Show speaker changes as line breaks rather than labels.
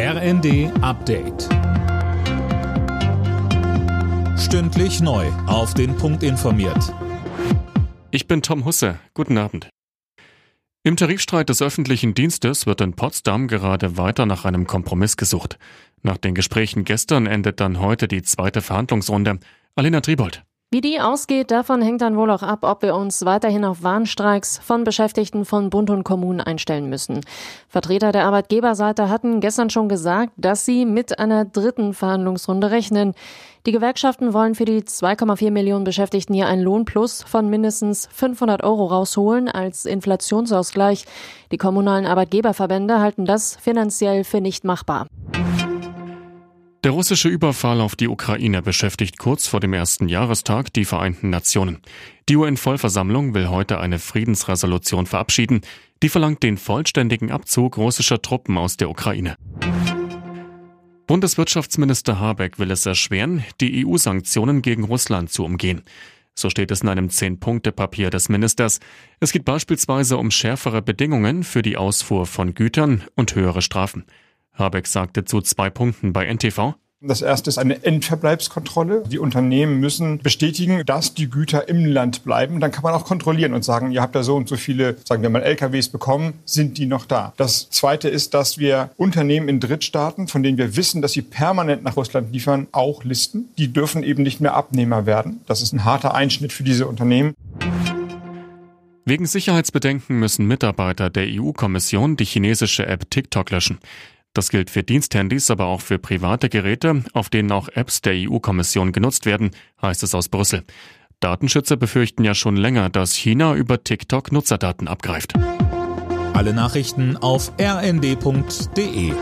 RND Update. Stündlich neu. Auf den Punkt informiert.
Ich bin Tom Husse. Guten Abend. Im Tarifstreit des öffentlichen Dienstes wird in Potsdam gerade weiter nach einem Kompromiss gesucht. Nach den Gesprächen gestern endet dann heute die zweite Verhandlungsrunde. Alina Tribold.
Wie die ausgeht, davon hängt dann wohl auch ab, ob wir uns weiterhin auf Warnstreiks von Beschäftigten von Bund und Kommunen einstellen müssen. Vertreter der Arbeitgeberseite hatten gestern schon gesagt, dass sie mit einer dritten Verhandlungsrunde rechnen. Die Gewerkschaften wollen für die 2,4 Millionen Beschäftigten hier einen Lohnplus von mindestens 500 Euro rausholen als Inflationsausgleich. Die kommunalen Arbeitgeberverbände halten das finanziell für nicht machbar.
Der russische Überfall auf die Ukraine beschäftigt kurz vor dem ersten Jahrestag die Vereinten Nationen. Die UN-Vollversammlung will heute eine Friedensresolution verabschieden, die verlangt den vollständigen Abzug russischer Truppen aus der Ukraine. Bundeswirtschaftsminister Habeck will es erschweren, die EU-Sanktionen gegen Russland zu umgehen. So steht es in einem Zehn-Punkte-Papier des Ministers. Es geht beispielsweise um schärfere Bedingungen für die Ausfuhr von Gütern und höhere Strafen. Habeck sagte zu zwei Punkten bei NTV.
Das erste ist eine Endverbleibskontrolle. Die Unternehmen müssen bestätigen, dass die Güter im Land bleiben. Dann kann man auch kontrollieren und sagen, ihr habt da so und so viele, sagen wir mal, LKWs bekommen, sind die noch da? Das zweite ist, dass wir Unternehmen in Drittstaaten, von denen wir wissen, dass sie permanent nach Russland liefern, auch listen. Die dürfen eben nicht mehr Abnehmer werden. Das ist ein harter Einschnitt für diese Unternehmen.
Wegen Sicherheitsbedenken müssen Mitarbeiter der EU-Kommission die chinesische App TikTok löschen. Das gilt für Diensthandys, aber auch für private Geräte, auf denen auch Apps der EU-Kommission genutzt werden, heißt es aus Brüssel. Datenschützer befürchten ja schon länger, dass China über TikTok Nutzerdaten abgreift.
Alle Nachrichten auf rnd.de